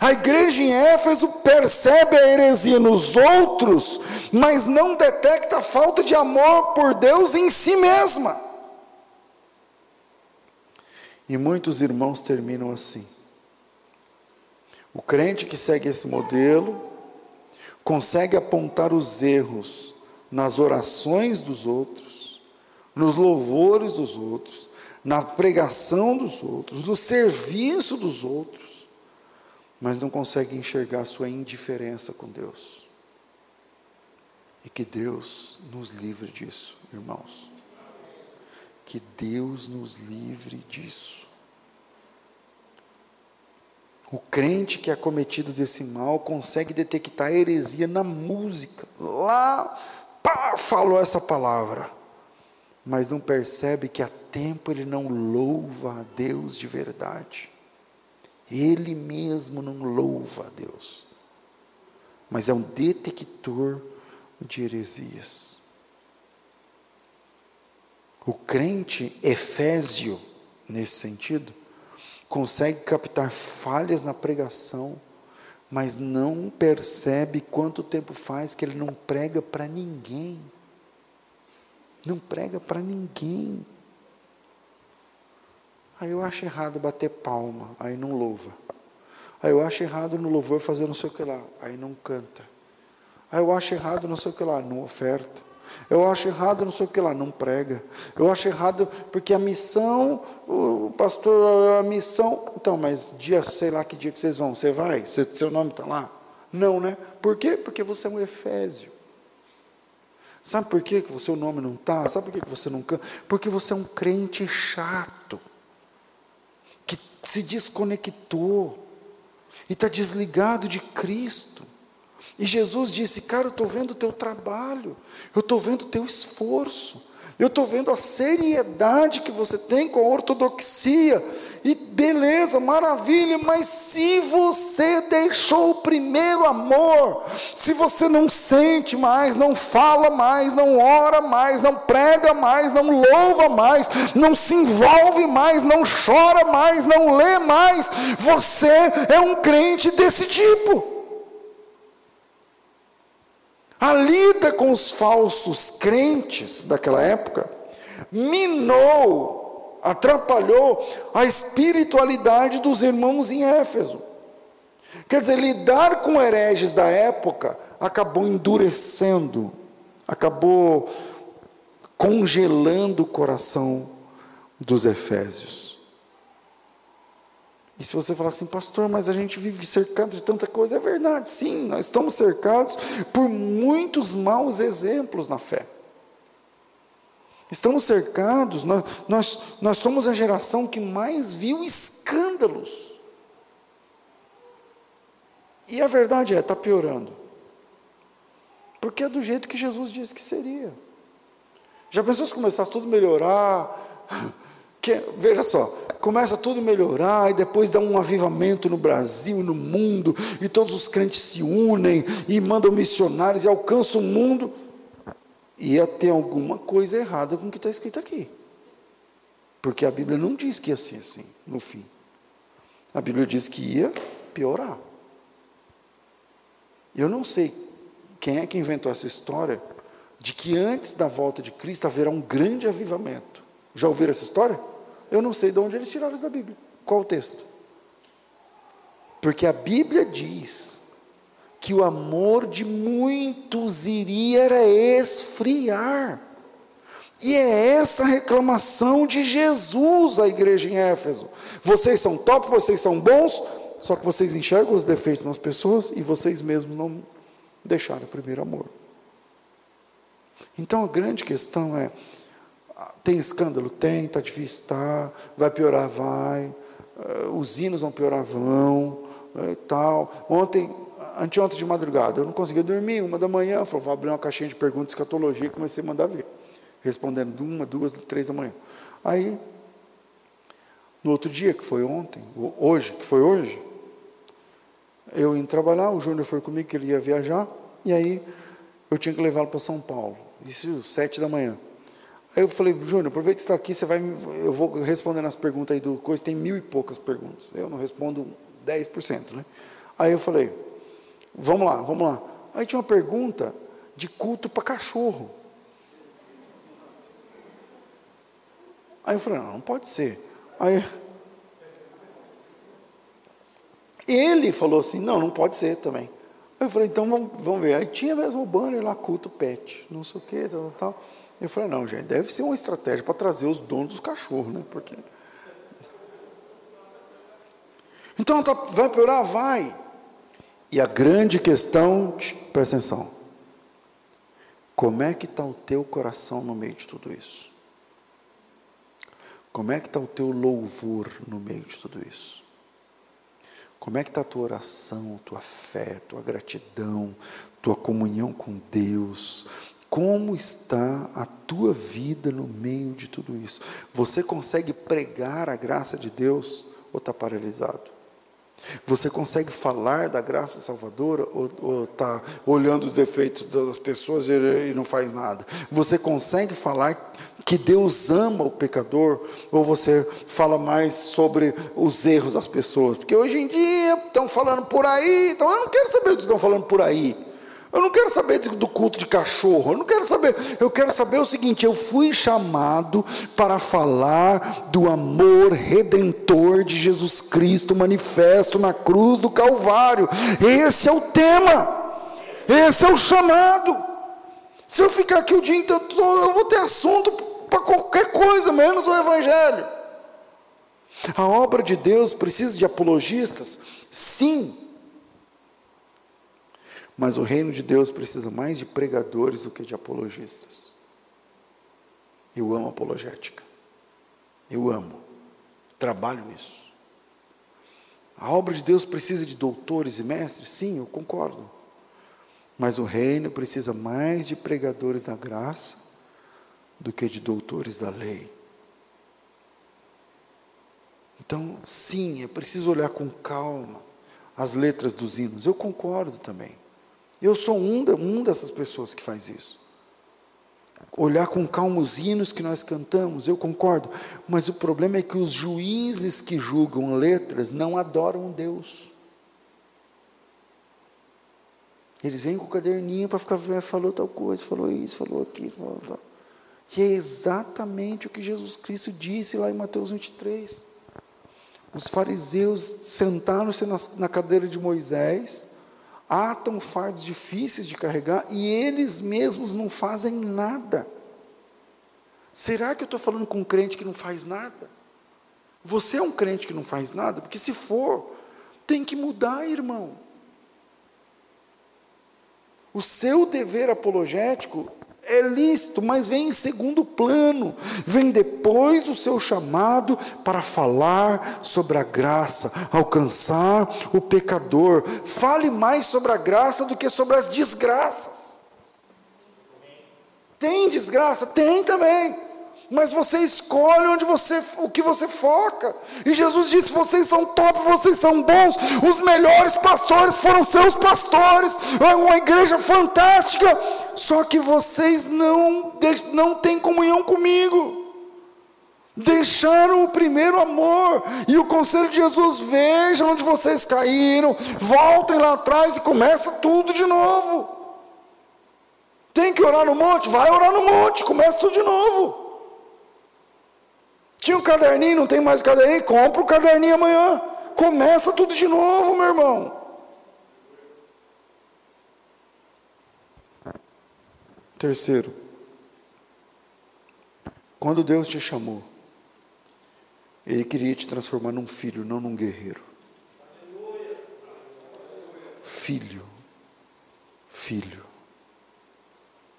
A igreja em Éfeso percebe a heresia nos outros, mas não detecta a falta de amor por Deus em si mesma. E muitos irmãos terminam assim. O crente que segue esse modelo consegue apontar os erros nas orações dos outros, nos louvores dos outros, na pregação dos outros, no serviço dos outros mas não consegue enxergar a sua indiferença com Deus. E que Deus nos livre disso, irmãos. Que Deus nos livre disso. O crente que é cometido desse mal consegue detectar heresia na música. Lá, pá, falou essa palavra. Mas não percebe que há tempo ele não louva a Deus de verdade. Ele mesmo não louva a Deus, mas é um detector de heresias. O crente efésio, nesse sentido, consegue captar falhas na pregação, mas não percebe quanto tempo faz que ele não prega para ninguém. Não prega para ninguém. Aí eu acho errado bater palma, aí não louva. Aí eu acho errado no louvor fazer não sei o que lá, aí não canta. Aí eu acho errado não sei o que lá, não oferta. Eu acho errado não sei o que lá, não prega. Eu acho errado porque a missão, o pastor, a missão. Então, mas dia, sei lá que dia que vocês vão, você vai? Seu nome está lá? Não, né? Por quê? Porque você é um Efésio. Sabe por quê que o seu nome não está? Sabe por quê que você não canta? Porque você é um crente chato se desconectou e está desligado de Cristo. E Jesus disse: Cara, eu estou vendo o teu trabalho, eu estou vendo o teu esforço, eu estou vendo a seriedade que você tem com a ortodoxia, e beleza, maravilha, mas se você deixou o primeiro amor, se você não sente mais, não fala mais, não ora mais, não prega mais, não louva mais, não se envolve mais, não chora mais, não lê mais, você é um crente desse tipo. A lida com os falsos crentes daquela época minou atrapalhou a espiritualidade dos irmãos em Éfeso. Quer dizer, lidar com hereges da época acabou endurecendo, acabou congelando o coração dos efésios. E se você falar assim, pastor, mas a gente vive cercado de tanta coisa, é verdade, sim, nós estamos cercados por muitos maus exemplos na fé. Estamos cercados, nós, nós, nós somos a geração que mais viu escândalos. E a verdade é, está piorando. Porque é do jeito que Jesus disse que seria. Já pensou se começasse tudo a melhorar? Que, veja só, começa tudo a melhorar e depois dá um avivamento no Brasil, no mundo, e todos os crentes se unem e mandam missionários e alcançam o mundo ia ter alguma coisa errada com o que está escrito aqui. Porque a Bíblia não diz que ia ser assim, no fim. A Bíblia diz que ia piorar. Eu não sei quem é que inventou essa história de que antes da volta de Cristo haverá um grande avivamento. Já ouviram essa história? Eu não sei de onde eles tiraram isso da Bíblia. Qual o texto? Porque a Bíblia diz que o amor de muitos iria esfriar. E é essa reclamação de Jesus à igreja em Éfeso. Vocês são top, vocês são bons, só que vocês enxergam os defeitos nas pessoas e vocês mesmos não deixaram o primeiro amor. Então a grande questão é: tem escândalo? Tem, está difícil, está, vai piorar, vai, eh, os hinos vão piorar, vão, eh, tal. Ontem anteontem de madrugada, eu não conseguia dormir, uma da manhã, eu falei, vou abrir uma caixinha de perguntas de escatologia e comecei a mandar ver. Respondendo de uma, duas, três da manhã. Aí, no outro dia, que foi ontem, hoje, que foi hoje, eu ia trabalhar, o Júnior foi comigo, que ele ia viajar, e aí eu tinha que levá-lo para São Paulo. Isso sete da manhã. Aí eu falei, Júnior, aproveita que está aqui, você vai, eu vou respondendo as perguntas aí do coisa, tem mil e poucas perguntas. Eu não respondo 10%, né? Aí eu falei, Vamos lá, vamos lá. Aí tinha uma pergunta de culto para cachorro. Aí eu falei, não, não pode ser. Aí ele falou assim, não, não pode ser também. Aí eu falei, então vamos, vamos ver. Aí tinha mesmo o banner lá, culto pet, não sei o que, tal, tal. Eu falei, não, gente, deve ser uma estratégia para trazer os donos dos cachorros, né? Porque. Então tá, vai piorar? Vai. E a grande questão, presta atenção, como é que está o teu coração no meio de tudo isso? Como é que está o teu louvor no meio de tudo isso? Como é que está a tua oração, tua fé, tua gratidão, tua comunhão com Deus? Como está a tua vida no meio de tudo isso? Você consegue pregar a graça de Deus ou está paralisado? Você consegue falar da graça salvadora ou está olhando os defeitos das pessoas e não faz nada? Você consegue falar que Deus ama o pecador ou você fala mais sobre os erros das pessoas? Porque hoje em dia estão falando por aí, então eu não quero saber o que estão falando por aí. Eu não quero saber do culto de cachorro, eu não quero saber, eu quero saber o seguinte: eu fui chamado para falar do amor redentor de Jesus Cristo manifesto na cruz do Calvário. Esse é o tema, esse é o chamado. Se eu ficar aqui o dia inteiro, eu vou ter assunto para qualquer coisa, menos o Evangelho. A obra de Deus precisa de apologistas? Sim. Mas o reino de Deus precisa mais de pregadores do que de apologistas. Eu amo apologética. Eu amo. Trabalho nisso. A obra de Deus precisa de doutores e mestres? Sim, eu concordo. Mas o reino precisa mais de pregadores da graça do que de doutores da lei. Então, sim, é preciso olhar com calma as letras dos hinos. Eu concordo também. Eu sou um, um dessas pessoas que faz isso. Olhar com calma os hinos que nós cantamos, eu concordo, mas o problema é que os juízes que julgam letras não adoram Deus. Eles vêm com o caderninho para ficar vendo, falou tal coisa, falou isso, falou aquilo, falou tal. E é exatamente o que Jesus Cristo disse lá em Mateus 23. Os fariseus sentaram-se na, na cadeira de Moisés, atam fardos difíceis de carregar e eles mesmos não fazem nada. Será que eu estou falando com um crente que não faz nada? Você é um crente que não faz nada? Porque se for, tem que mudar, irmão. O seu dever apologético é lícito, mas vem em segundo plano, vem depois do seu chamado para falar sobre a graça, alcançar o pecador. Fale mais sobre a graça do que sobre as desgraças. Tem desgraça? Tem também. Mas você escolhe onde você, o que você foca. E Jesus disse: vocês são top, vocês são bons. Os melhores pastores foram seus pastores. É uma igreja fantástica. Só que vocês não, não têm comunhão comigo. Deixaram o primeiro amor. E o conselho de Jesus: vejam onde vocês caíram. Voltem lá atrás e começa tudo de novo. Tem que orar no monte? Vai orar no monte, começa tudo de novo. Tinha um caderninho, não tem mais o caderninho, compra o caderninho amanhã. Começa tudo de novo, meu irmão. Terceiro, quando Deus te chamou, Ele queria te transformar num filho, não num guerreiro. Filho, filho.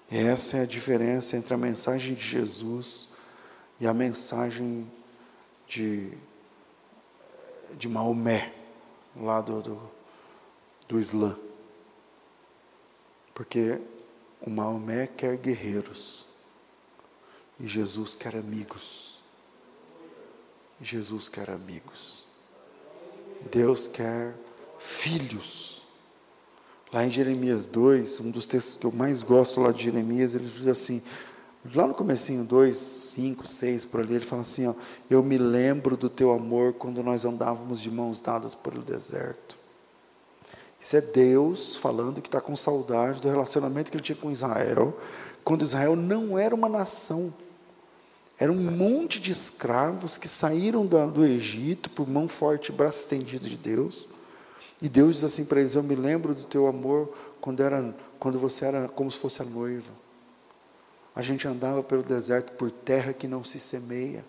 Essa é a diferença entre a mensagem de Jesus e a mensagem de, de Maomé, lá do, do, do Islã. Porque o Maomé quer guerreiros e Jesus quer amigos. Jesus quer amigos. Deus quer filhos. Lá em Jeremias 2, um dos textos que eu mais gosto lá de Jeremias, ele diz assim: Lá no comecinho 2, 5, 6, por ali, ele fala assim, ó, eu me lembro do teu amor quando nós andávamos de mãos dadas pelo deserto. Isso é Deus falando que está com saudade do relacionamento que ele tinha com Israel, quando Israel não era uma nação, era um monte de escravos que saíram do Egito por mão forte e braço estendido de Deus, e Deus diz assim para eles: Eu me lembro do teu amor quando, era, quando você era como se fosse a noiva a gente andava pelo deserto por terra que não se semeia.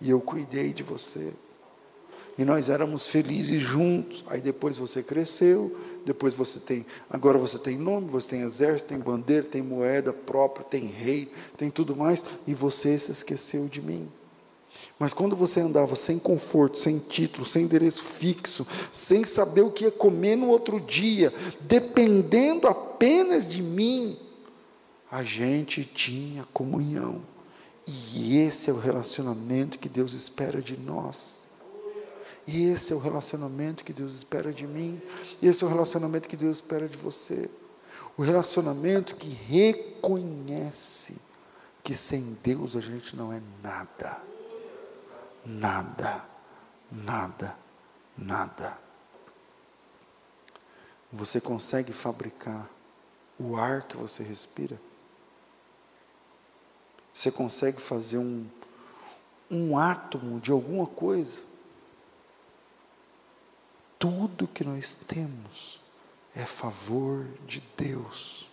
E eu cuidei de você. E nós éramos felizes juntos. Aí depois você cresceu, depois você tem, agora você tem nome, você tem exército, tem bandeira, tem moeda própria, tem rei, tem tudo mais, e você se esqueceu de mim. Mas quando você andava sem conforto, sem título, sem endereço fixo, sem saber o que ia comer no outro dia, dependendo apenas de mim, a gente tinha comunhão. E esse é o relacionamento que Deus espera de nós. E esse é o relacionamento que Deus espera de mim. E esse é o relacionamento que Deus espera de você. O relacionamento que reconhece que sem Deus a gente não é nada. Nada, nada, nada. Você consegue fabricar o ar que você respira? Você consegue fazer um, um átomo de alguma coisa? Tudo que nós temos é favor de Deus.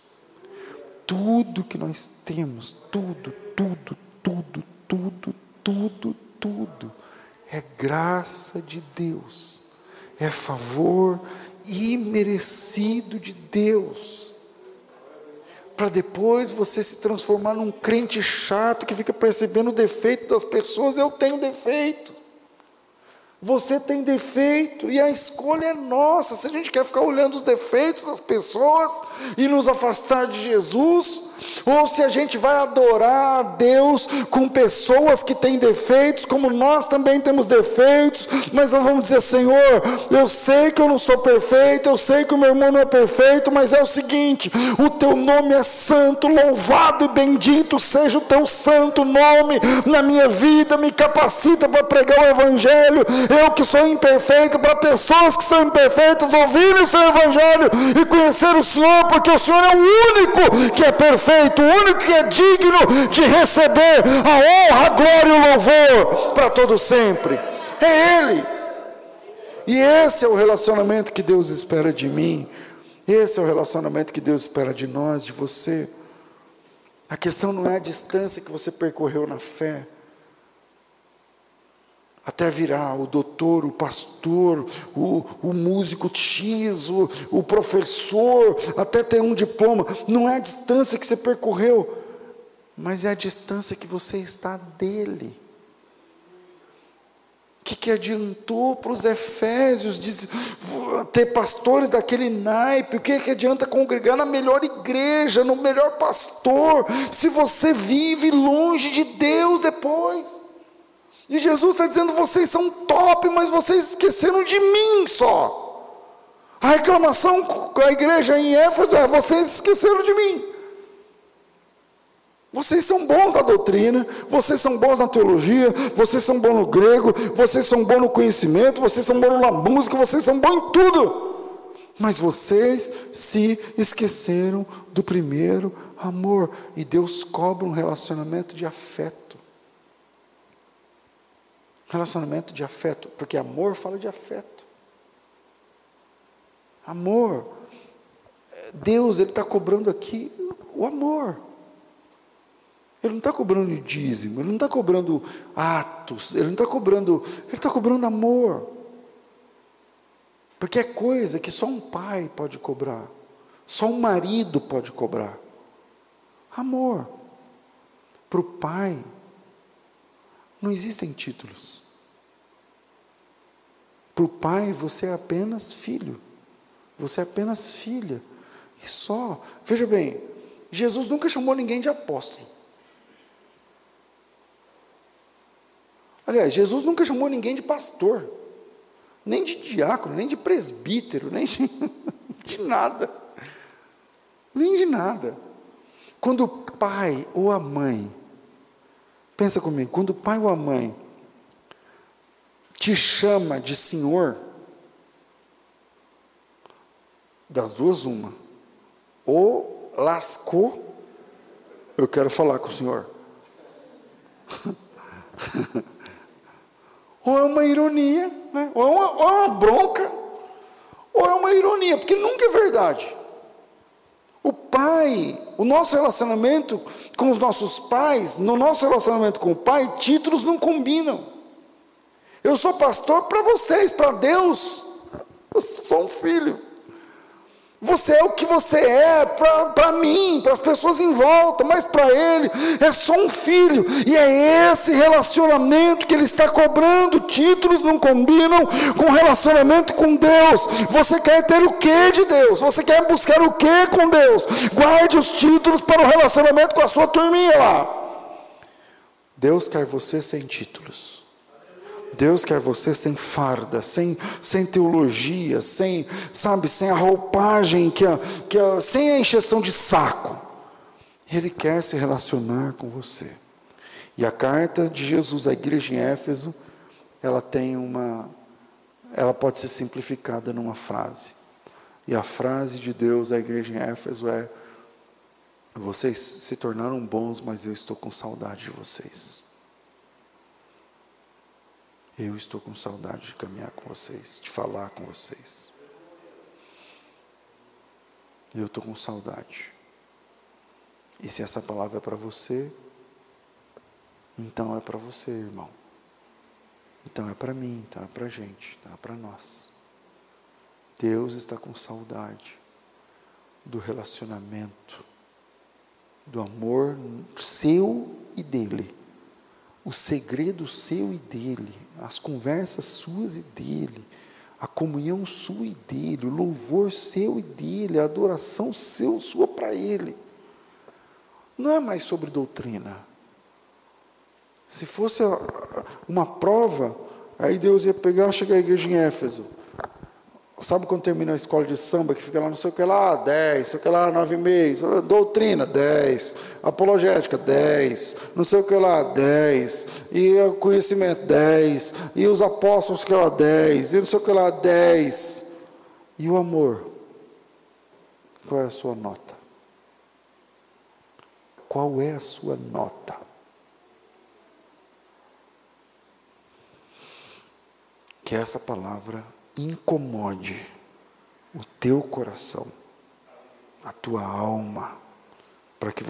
Tudo que nós temos, tudo, tudo, tudo, tudo, tudo, tudo, é graça de Deus, é favor imerecido de Deus para depois você se transformar num crente chato que fica percebendo o defeito das pessoas. Eu tenho defeito. Você tem defeito e a escolha é nossa. Se a gente quer ficar olhando os defeitos das pessoas e nos afastar de Jesus, ou se a gente vai adorar a Deus com pessoas que têm defeitos, como nós também temos defeitos, mas nós vamos dizer: Senhor, eu sei que eu não sou perfeito, eu sei que o meu irmão não é perfeito, mas é o seguinte: o teu nome é santo, louvado e bendito seja o teu santo nome na minha vida, me capacita para pregar o Evangelho. Eu que sou imperfeito, para pessoas que são imperfeitas ouvirem o seu Evangelho e conhecer o Senhor, porque o Senhor é o único que é perfeito perfeito, o único que é digno de receber a honra, a glória e o louvor para todo sempre. É Ele. E esse é o relacionamento que Deus espera de mim. Esse é o relacionamento que Deus espera de nós, de você. A questão não é a distância que você percorreu na fé. Até virar o doutor, o pastor, o, o músico X, o, o professor, até ter um diploma. Não é a distância que você percorreu, mas é a distância que você está dele. O que, que adiantou para os Efésios ter pastores daquele naipe? O que, que adianta congregar na melhor igreja, no melhor pastor, se você vive longe de Deus depois? E Jesus está dizendo: vocês são top, mas vocês esqueceram de mim só. A reclamação com a igreja em Éfeso é: vocês esqueceram de mim. Vocês são bons na doutrina, vocês são bons na teologia, vocês são bons no grego, vocês são bons no conhecimento, vocês são bons na música, vocês são bons em tudo. Mas vocês se esqueceram do primeiro amor. E Deus cobra um relacionamento de afeto. Relacionamento de afeto, porque amor fala de afeto. Amor. Deus, Ele está cobrando aqui o amor. Ele não está cobrando dízimo, ele não está cobrando atos, ele não está cobrando, ele está cobrando amor. Porque é coisa que só um pai pode cobrar, só um marido pode cobrar. Amor. Para o pai, não existem títulos. Para o pai, você é apenas filho, você é apenas filha, e só. Veja bem, Jesus nunca chamou ninguém de apóstolo. Aliás, Jesus nunca chamou ninguém de pastor, nem de diácono, nem de presbítero, nem de, de nada. Nem de nada. Quando o pai ou a mãe, pensa comigo, quando o pai ou a mãe te chama de senhor, das duas, uma. Ou lascou, eu quero falar com o senhor. ou é uma ironia, né? ou, é uma, ou é uma bronca, ou é uma ironia, porque nunca é verdade. O pai, o nosso relacionamento com os nossos pais, no nosso relacionamento com o pai, títulos não combinam. Eu sou pastor para vocês, para Deus, eu sou um filho. Você é o que você é para mim, para as pessoas em volta, mas para ele é só um filho, e é esse relacionamento que ele está cobrando. Títulos não combinam com relacionamento com Deus. Você quer ter o que de Deus? Você quer buscar o que com Deus? Guarde os títulos para o relacionamento com a sua turminha lá. Deus quer você sem títulos. Deus quer você sem farda, sem, sem teologia, sem, sabe, sem a roupagem, que a, que a, sem a encheção de saco. Ele quer se relacionar com você. E a carta de Jesus à igreja em Éfeso, ela tem uma, ela pode ser simplificada numa frase. E a frase de Deus à igreja em Éfeso é: vocês se tornaram bons, mas eu estou com saudade de vocês. Eu estou com saudade de caminhar com vocês, de falar com vocês. Eu estou com saudade. E se essa palavra é para você, então é para você, irmão. Então é para mim, então é para a gente, então é para nós. Deus está com saudade do relacionamento, do amor seu e dele o segredo seu e dele, as conversas suas e dele, a comunhão sua e dele, o louvor seu e dele, a adoração seu, sua para ele. Não é mais sobre doutrina. Se fosse uma prova, aí Deus ia pegar, chegar à igreja em Éfeso. Sabe quando termina a escola de samba, que fica lá não sei o que lá, 10, não sei o que lá, 9,5, doutrina, 10, apologética, 10, não sei o que lá, 10, e conhecimento, 10, e os apóstolos que lá, 10, e não sei o que lá, 10. E o amor? Qual é a sua nota? Qual é a sua nota? Que essa palavra incomode o teu coração, a tua alma, para que